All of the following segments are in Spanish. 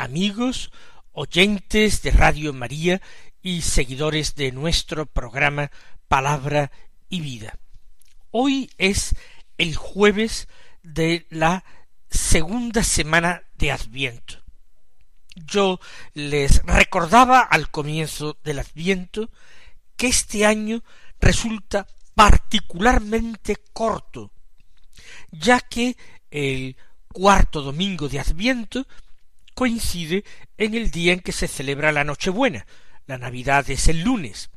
amigos, oyentes de Radio María y seguidores de nuestro programa Palabra y Vida. Hoy es el jueves de la segunda semana de Adviento. Yo les recordaba al comienzo del Adviento que este año resulta particularmente corto, ya que el cuarto domingo de Adviento coincide en el día en que se celebra la Nochebuena. La Navidad es el lunes.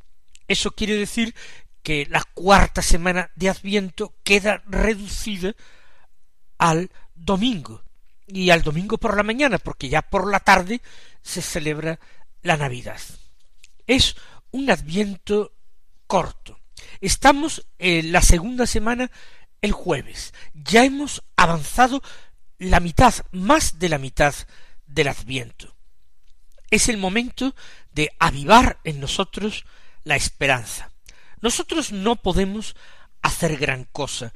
Eso quiere decir que la cuarta semana de Adviento queda reducida al domingo y al domingo por la mañana, porque ya por la tarde se celebra la Navidad. Es un Adviento corto. Estamos en la segunda semana el jueves. Ya hemos avanzado la mitad, más de la mitad del adviento. Es el momento de avivar en nosotros la esperanza. Nosotros no podemos hacer gran cosa,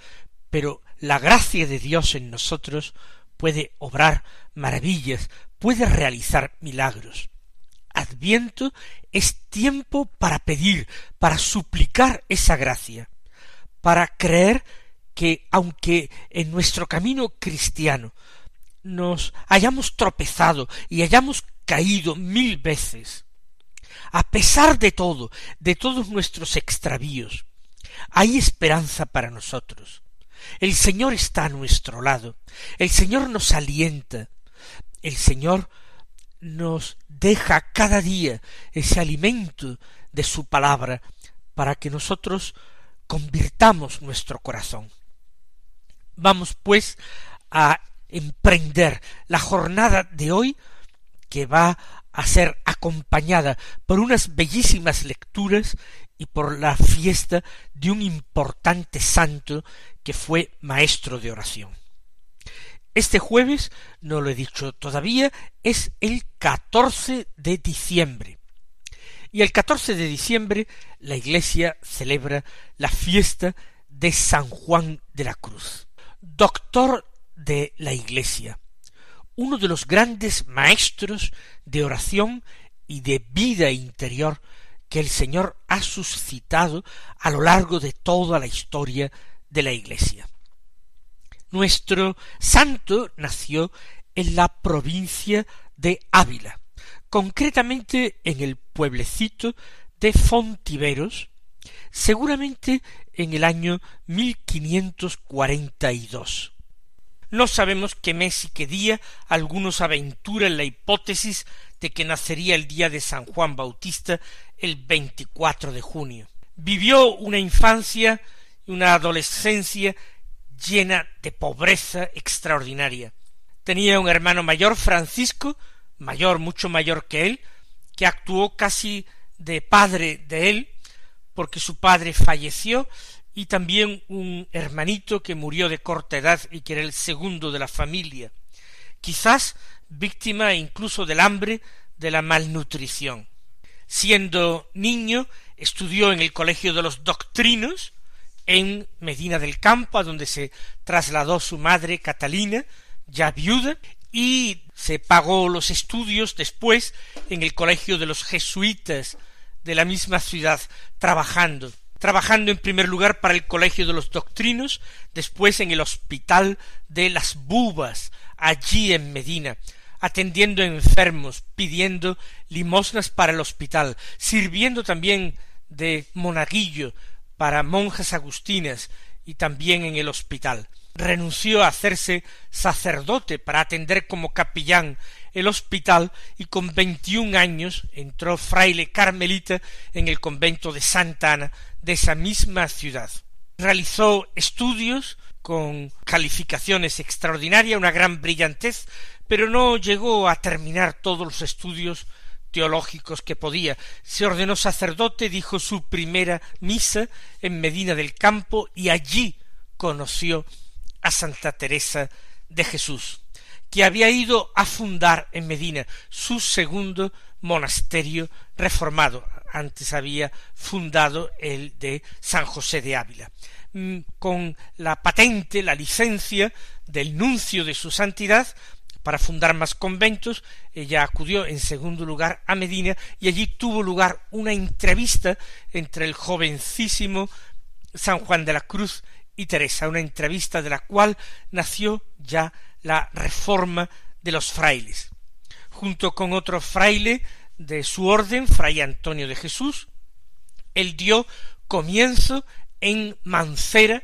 pero la gracia de Dios en nosotros puede obrar maravillas, puede realizar milagros. Adviento es tiempo para pedir, para suplicar esa gracia, para creer que aunque en nuestro camino cristiano nos hayamos tropezado y hayamos caído mil veces, a pesar de todo, de todos nuestros extravíos, hay esperanza para nosotros. El Señor está a nuestro lado, el Señor nos alienta, el Señor nos deja cada día ese alimento de su palabra para que nosotros convirtamos nuestro corazón. Vamos pues a emprender la jornada de hoy que va a ser acompañada por unas bellísimas lecturas y por la fiesta de un importante santo que fue maestro de oración. Este jueves, no lo he dicho todavía, es el 14 de diciembre. Y el 14 de diciembre la Iglesia celebra la fiesta de San Juan de la Cruz, doctor de la Iglesia, uno de los grandes maestros de oración y de vida interior que el Señor ha suscitado a lo largo de toda la historia de la Iglesia. Nuestro santo nació en la provincia de Ávila, concretamente en el pueblecito de Fontiveros, seguramente en el año 1542. No sabemos qué mes y qué día, algunos aventuran la hipótesis de que nacería el día de San Juan Bautista el 24 de junio. Vivió una infancia y una adolescencia llena de pobreza extraordinaria. Tenía un hermano mayor, Francisco, mayor, mucho mayor que él, que actuó casi de padre de él, porque su padre falleció y también un hermanito que murió de corta edad y que era el segundo de la familia, quizás víctima incluso del hambre, de la malnutrición. Siendo niño, estudió en el Colegio de los Doctrinos, en Medina del Campo, a donde se trasladó su madre Catalina, ya viuda, y se pagó los estudios después en el Colegio de los Jesuitas de la misma ciudad, trabajando trabajando en primer lugar para el Colegio de los Doctrinos, después en el Hospital de las Bubas, allí en Medina, atendiendo enfermos, pidiendo limosnas para el hospital, sirviendo también de monaguillo para monjas agustinas y también en el hospital. Renunció a hacerse sacerdote para atender como capellán el hospital y con veintiún años entró fraile carmelita en el convento de Santa Ana de esa misma ciudad. Realizó estudios con calificaciones extraordinarias, una gran brillantez, pero no llegó a terminar todos los estudios teológicos que podía. Se ordenó sacerdote, dijo su primera misa en Medina del Campo y allí conoció a Santa Teresa de Jesús, que había ido a fundar en Medina su segundo monasterio reformado. Antes había fundado el de San José de Ávila. Mm, con la patente, la licencia del nuncio de su santidad, para fundar más conventos, ella acudió en segundo lugar a Medina y allí tuvo lugar una entrevista entre el jovencísimo San Juan de la Cruz y Teresa, una entrevista de la cual nació ya la reforma de los frailes. Junto con otro fraile de su orden, Fray Antonio de Jesús, él dio comienzo en Mancera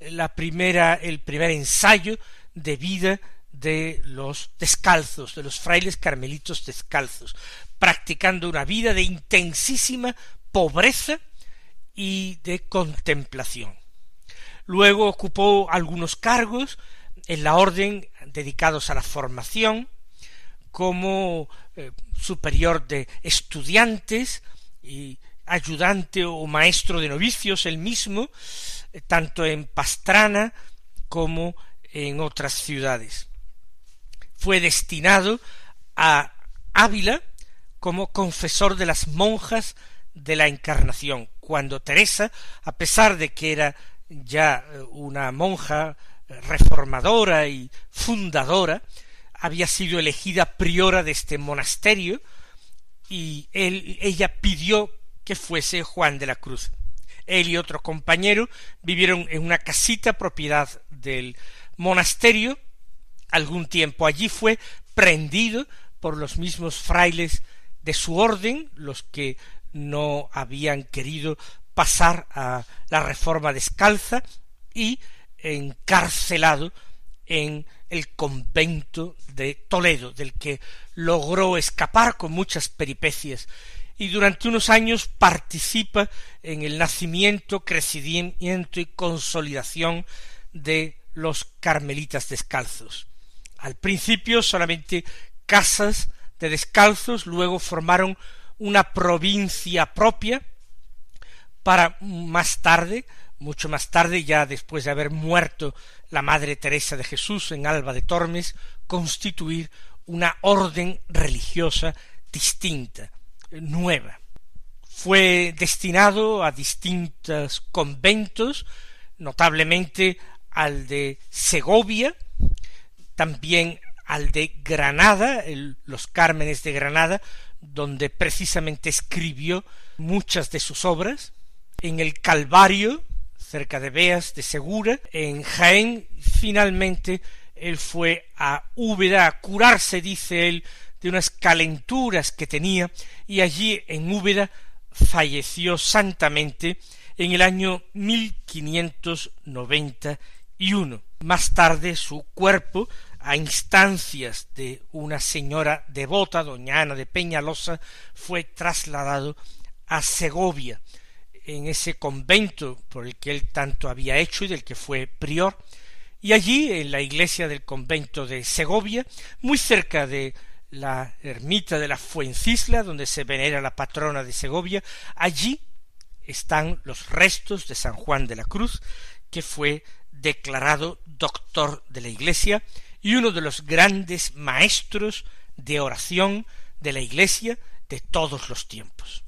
la primera, el primer ensayo de vida de los descalzos, de los frailes carmelitos descalzos, practicando una vida de intensísima pobreza y de contemplación. Luego ocupó algunos cargos en la orden dedicados a la formación, como eh, superior de estudiantes y ayudante o maestro de novicios él mismo, eh, tanto en Pastrana como en otras ciudades. Fue destinado a Ávila como confesor de las monjas de la Encarnación, cuando Teresa, a pesar de que era ya eh, una monja reformadora y fundadora, había sido elegida priora de este monasterio y él, ella pidió que fuese Juan de la Cruz. Él y otro compañero vivieron en una casita propiedad del monasterio algún tiempo. Allí fue prendido por los mismos frailes de su orden, los que no habían querido pasar a la reforma descalza, y encarcelado en el convento de Toledo, del que logró escapar con muchas peripecias, y durante unos años participa en el nacimiento, crecimiento y consolidación de los carmelitas descalzos. Al principio solamente casas de descalzos, luego formaron una provincia propia para más tarde, mucho más tarde, ya después de haber muerto la Madre Teresa de Jesús en Alba de Tormes, constituir una orden religiosa distinta, nueva. Fue destinado a distintos conventos, notablemente al de Segovia, también al de Granada, los Cármenes de Granada, donde precisamente escribió muchas de sus obras, en el Calvario, cerca de Beas de Segura, en Jaén, finalmente él fue a Úbeda a curarse, dice él, de unas calenturas que tenía, y allí en Úbeda falleció santamente en el año mil quinientos noventa y uno. Más tarde su cuerpo, a instancias de una señora devota, doña Ana de Peñalosa, fue trasladado a Segovia, en ese convento por el que él tanto había hecho y del que fue prior, y allí, en la iglesia del convento de Segovia, muy cerca de la ermita de la Fuencisla, donde se venera la patrona de Segovia, allí están los restos de San Juan de la Cruz, que fue declarado doctor de la Iglesia y uno de los grandes maestros de oración de la Iglesia de todos los tiempos.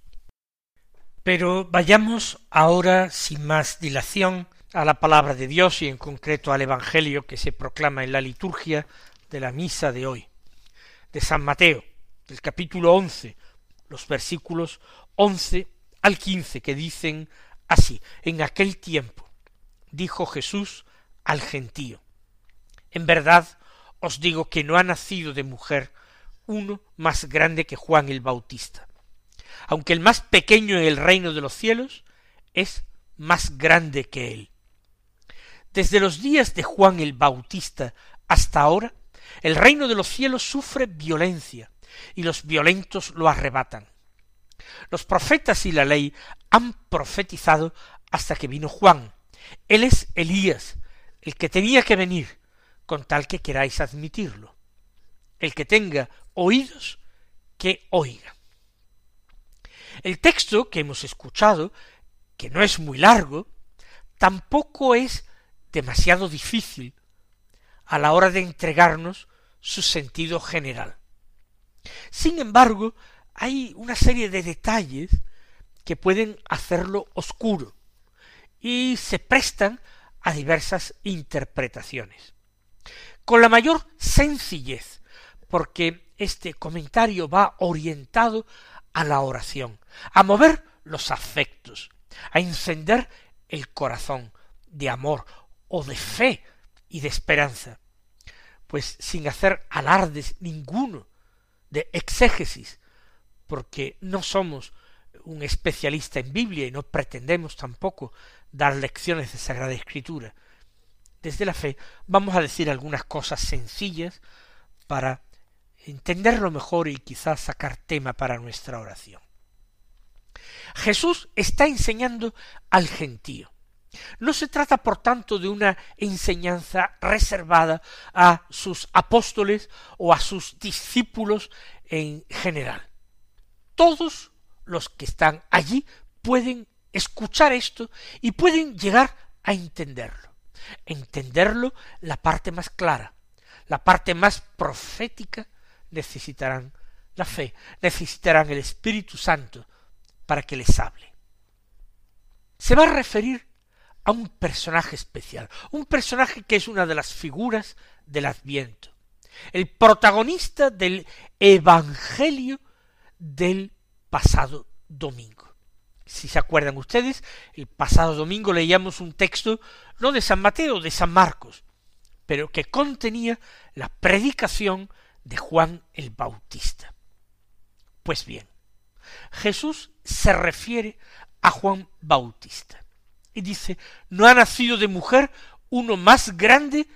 Pero vayamos ahora, sin más dilación, a la palabra de Dios y en concreto al Evangelio que se proclama en la liturgia de la misa de hoy, de San Mateo, del capítulo once, los versículos once al quince, que dicen así, en aquel tiempo dijo Jesús al gentío. En verdad os digo que no ha nacido de mujer uno más grande que Juan el Bautista. Aunque el más pequeño en el reino de los cielos es más grande que él. Desde los días de Juan el Bautista hasta ahora, el reino de los cielos sufre violencia, y los violentos lo arrebatan. Los profetas y la ley han profetizado hasta que vino Juan. Él es Elías, el que tenía que venir, con tal que queráis admitirlo. El que tenga oídos, que oiga. El texto que hemos escuchado, que no es muy largo, tampoco es demasiado difícil a la hora de entregarnos su sentido general. Sin embargo, hay una serie de detalles que pueden hacerlo oscuro y se prestan a diversas interpretaciones. Con la mayor sencillez, porque este comentario va orientado a la oración, a mover los afectos, a encender el corazón de amor o de fe y de esperanza, pues sin hacer alardes ninguno de exégesis, porque no somos un especialista en Biblia y no pretendemos tampoco dar lecciones de Sagrada Escritura. Desde la fe vamos a decir algunas cosas sencillas para entenderlo mejor y quizás sacar tema para nuestra oración. Jesús está enseñando al gentío. No se trata, por tanto, de una enseñanza reservada a sus apóstoles o a sus discípulos en general. Todos los que están allí pueden escuchar esto y pueden llegar a entenderlo. Entenderlo la parte más clara, la parte más profética, necesitarán la fe, necesitarán el Espíritu Santo para que les hable. Se va a referir a un personaje especial, un personaje que es una de las figuras del Adviento, el protagonista del Evangelio del pasado domingo. Si se acuerdan ustedes, el pasado domingo leíamos un texto no de San Mateo, de San Marcos, pero que contenía la predicación de Juan el Bautista. Pues bien, Jesús se refiere a Juan Bautista y dice, no ha nacido de mujer uno más grande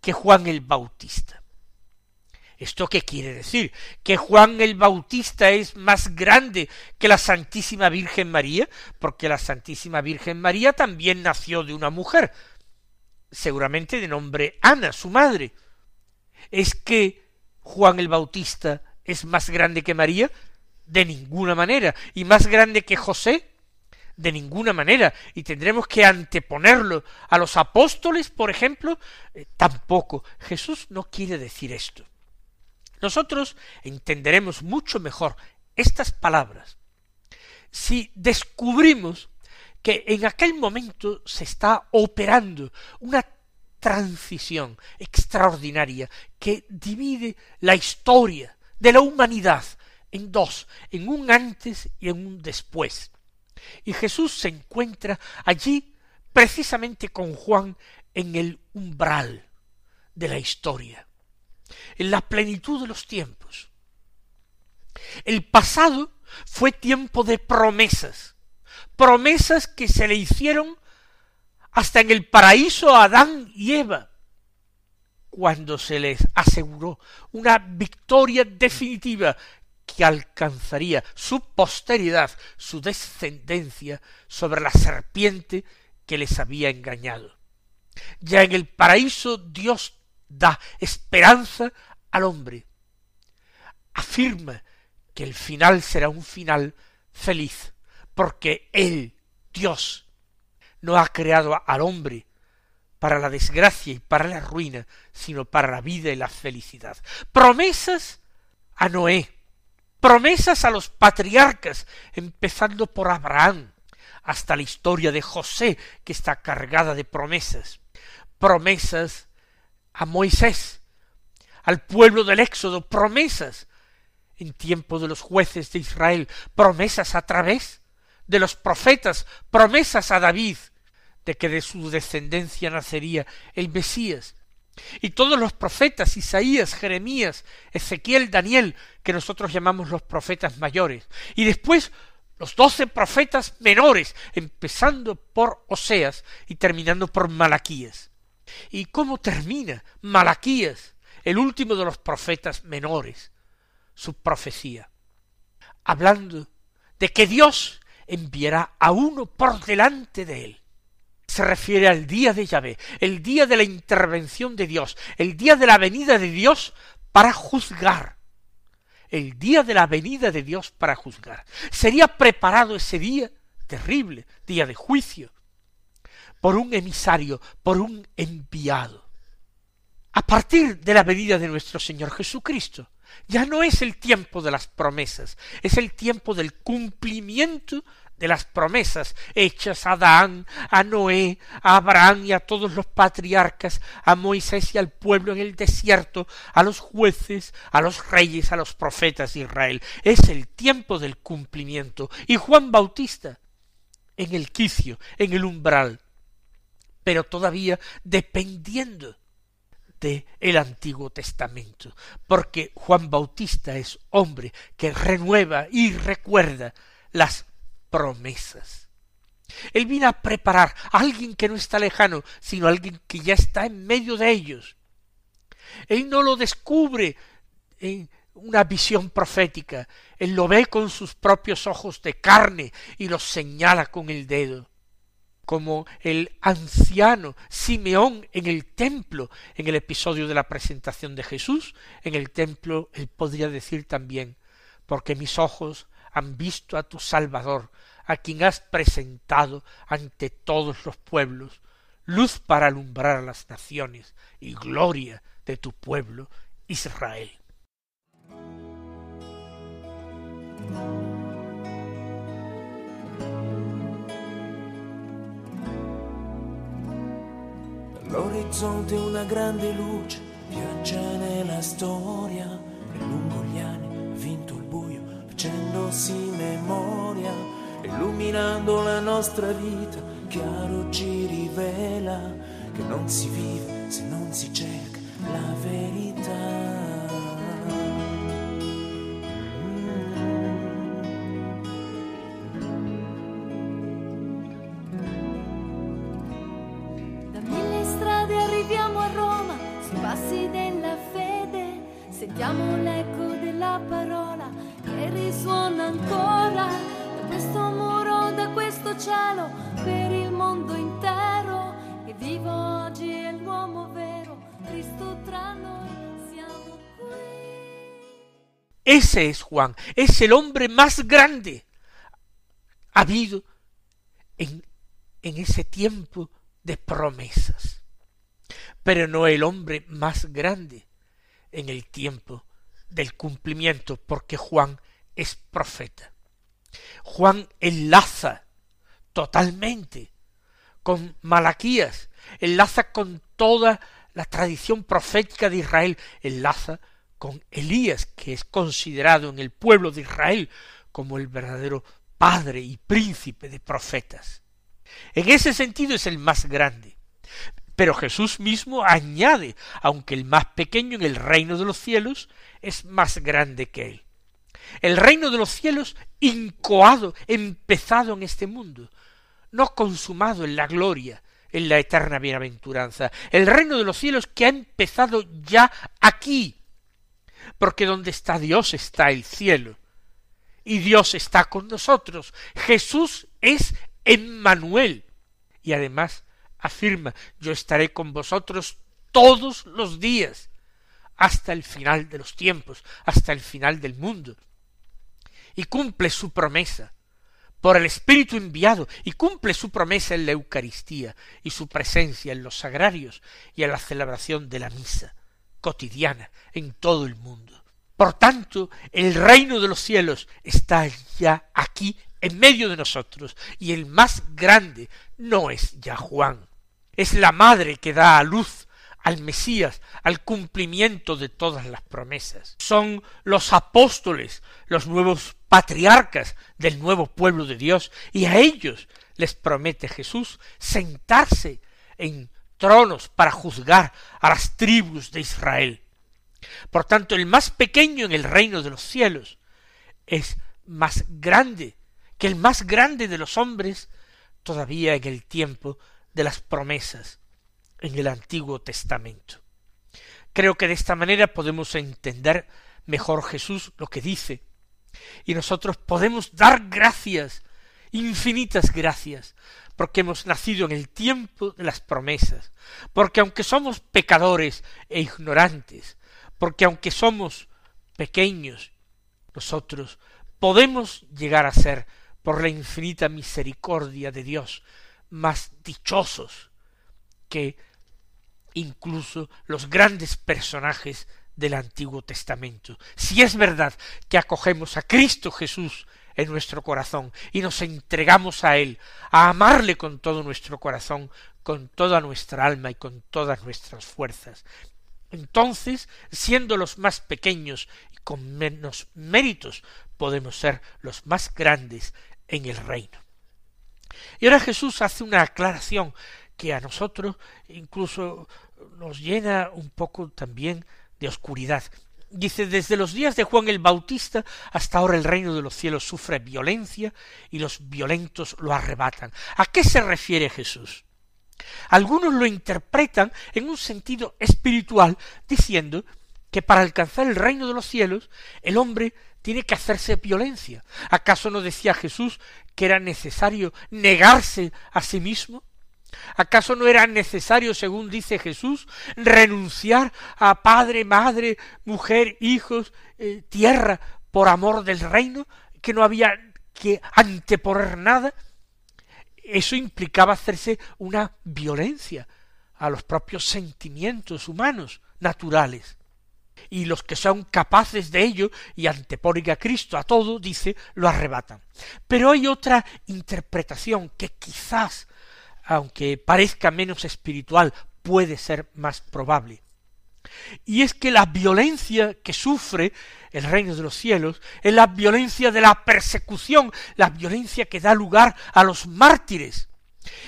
que Juan el Bautista. ¿Esto qué quiere decir? ¿Que Juan el Bautista es más grande que la Santísima Virgen María? Porque la Santísima Virgen María también nació de una mujer, seguramente de nombre Ana, su madre. ¿Es que Juan el Bautista es más grande que María? De ninguna manera. ¿Y más grande que José? De ninguna manera. ¿Y tendremos que anteponerlo a los apóstoles, por ejemplo? Eh, tampoco. Jesús no quiere decir esto. Nosotros entenderemos mucho mejor estas palabras si descubrimos que en aquel momento se está operando una transición extraordinaria que divide la historia de la humanidad en dos, en un antes y en un después. Y Jesús se encuentra allí precisamente con Juan en el umbral de la historia en la plenitud de los tiempos. El pasado fue tiempo de promesas, promesas que se le hicieron hasta en el paraíso Adán y Eva, cuando se les aseguró una victoria definitiva que alcanzaría su posteridad, su descendencia sobre la serpiente que les había engañado. Ya en el paraíso Dios da esperanza al hombre. Afirma que el final será un final feliz, porque Él, Dios, no ha creado al hombre para la desgracia y para la ruina, sino para la vida y la felicidad. Promesas a Noé, promesas a los patriarcas, empezando por Abraham, hasta la historia de José, que está cargada de promesas, promesas a Moisés, al pueblo del Éxodo, promesas en tiempo de los jueces de Israel, promesas a través de los profetas, promesas a David, de que de su descendencia nacería el Mesías. Y todos los profetas, Isaías, Jeremías, Ezequiel, Daniel, que nosotros llamamos los profetas mayores. Y después los doce profetas menores, empezando por Oseas y terminando por Malaquías. ¿Y cómo termina Malaquías, el último de los profetas menores, su profecía? Hablando de que Dios enviará a uno por delante de él. Se refiere al día de Yahvé, el día de la intervención de Dios, el día de la venida de Dios para juzgar, el día de la venida de Dios para juzgar. Sería preparado ese día terrible, día de juicio, por un emisario, por un enviado. A partir de la venida de nuestro Señor Jesucristo, ya no es el tiempo de las promesas, es el tiempo del cumplimiento de las promesas hechas a Adán, a Noé, a Abraham y a todos los patriarcas, a Moisés y al pueblo en el desierto, a los jueces, a los reyes, a los profetas de Israel. Es el tiempo del cumplimiento. Y Juan Bautista, en el quicio, en el umbral, pero todavía dependiendo de el Antiguo Testamento, porque Juan Bautista es hombre que renueva y recuerda las promesas. Él viene a preparar a alguien que no está lejano, sino a alguien que ya está en medio de ellos. Él no lo descubre en una visión profética, él lo ve con sus propios ojos de carne y lo señala con el dedo como el anciano Simeón en el templo, en el episodio de la presentación de Jesús, en el templo él podría decir también, porque mis ojos han visto a tu Salvador, a quien has presentado ante todos los pueblos, luz para alumbrar a las naciones y gloria de tu pueblo Israel. Facendosi memoria illuminando la nostra vita chiaro ci rivela che non si vive se non si cerca la verità. Da mille strade arriviamo a Roma, sui passi della sentiamo l'eco della parola che risuona ancora da questo muro, da questo cielo, per il mondo intero. E vivo oggi è l'uomo vero, Cristo tra noi, siamo. Ese es Juan, es el hombre más grande habido en, en ese tiempo de promesas, pero no el hombre más grande en el tiempo del cumplimiento, porque Juan es profeta. Juan enlaza totalmente con Malaquías, enlaza con toda la tradición profética de Israel, enlaza con Elías, que es considerado en el pueblo de Israel como el verdadero padre y príncipe de profetas. En ese sentido es el más grande. Pero Jesús mismo añade, aunque el más pequeño en el reino de los cielos es más grande que él. El reino de los cielos incoado, empezado en este mundo, no consumado en la gloria, en la eterna bienaventuranza. El reino de los cielos que ha empezado ya aquí, porque donde está Dios está el cielo, y Dios está con nosotros. Jesús es Emmanuel, y además afirma, yo estaré con vosotros todos los días, hasta el final de los tiempos, hasta el final del mundo. Y cumple su promesa por el Espíritu enviado, y cumple su promesa en la Eucaristía y su presencia en los sagrarios y en la celebración de la misa cotidiana en todo el mundo. Por tanto, el reino de los cielos está ya aquí en medio de nosotros, y el más grande no es ya Juan, es la madre que da a luz al Mesías, al cumplimiento de todas las promesas. Son los apóstoles, los nuevos patriarcas del nuevo pueblo de Dios, y a ellos les promete Jesús sentarse en tronos para juzgar a las tribus de Israel. Por tanto, el más pequeño en el reino de los cielos es más grande que el más grande de los hombres todavía en el tiempo de las promesas en el Antiguo Testamento. Creo que de esta manera podemos entender mejor Jesús lo que dice, y nosotros podemos dar gracias, infinitas gracias, porque hemos nacido en el tiempo de las promesas, porque aunque somos pecadores e ignorantes, porque aunque somos pequeños, nosotros podemos llegar a ser, por la infinita misericordia de Dios, más dichosos que incluso los grandes personajes del Antiguo Testamento. Si es verdad que acogemos a Cristo Jesús en nuestro corazón y nos entregamos a Él, a amarle con todo nuestro corazón, con toda nuestra alma y con todas nuestras fuerzas. Entonces, siendo los más pequeños y con menos méritos, podemos ser los más grandes en el reino. Y ahora Jesús hace una aclaración que a nosotros incluso nos llena un poco también de oscuridad. Dice, desde los días de Juan el Bautista hasta ahora el reino de los cielos sufre violencia y los violentos lo arrebatan. ¿A qué se refiere Jesús? Algunos lo interpretan en un sentido espiritual, diciendo que para alcanzar el reino de los cielos el hombre tiene que hacerse violencia. ¿Acaso no decía Jesús que era necesario negarse a sí mismo? ¿Acaso no era necesario, según dice Jesús, renunciar a padre, madre, mujer, hijos, eh, tierra, por amor del reino? ¿Que no había que anteponer nada? Eso implicaba hacerse una violencia a los propios sentimientos humanos naturales. Y los que son capaces de ello y anteponen a Cristo a todo, dice, lo arrebatan. Pero hay otra interpretación que quizás aunque parezca menos espiritual, puede ser más probable. Y es que la violencia que sufre el reino de los cielos es la violencia de la persecución, la violencia que da lugar a los mártires.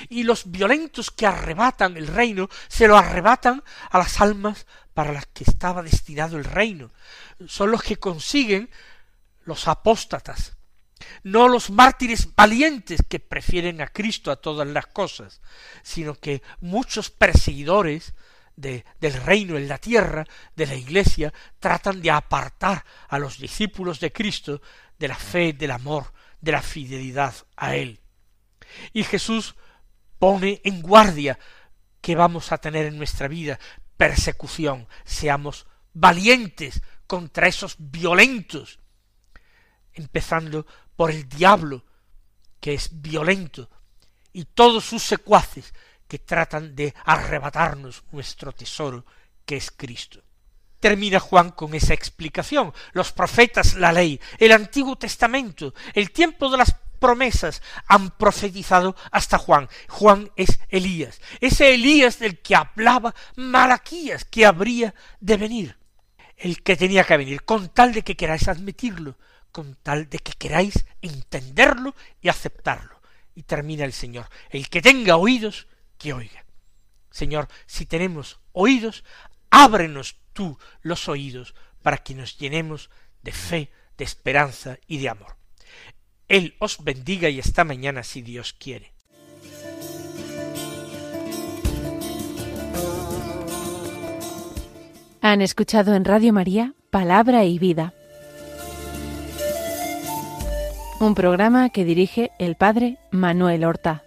Y los violentos que arrebatan el reino se lo arrebatan a las almas para las que estaba destinado el reino. Son los que consiguen los apóstatas, no los mártires valientes que prefieren a Cristo a todas las cosas, sino que muchos perseguidores de, del reino en la tierra, de la Iglesia, tratan de apartar a los discípulos de Cristo de la fe, del amor, de la fidelidad a Él. Y Jesús pone en guardia que vamos a tener en nuestra vida persecución, seamos valientes contra esos violentos, empezando por el diablo, que es violento, y todos sus secuaces que tratan de arrebatarnos nuestro tesoro, que es Cristo. Termina Juan con esa explicación. Los profetas, la ley, el Antiguo Testamento, el tiempo de las promesas han profetizado hasta Juan. Juan es Elías, ese Elías del que hablaba Malaquías, que habría de venir, el que tenía que venir, con tal de que queráis admitirlo, con tal de que queráis entenderlo y aceptarlo. Y termina el Señor, el que tenga oídos, que oiga. Señor, si tenemos oídos, ábrenos tú los oídos para que nos llenemos de fe, de esperanza y de amor. Él os bendiga y esta mañana si Dios quiere. Han escuchado en Radio María Palabra y Vida un programa que dirige el padre Manuel Horta.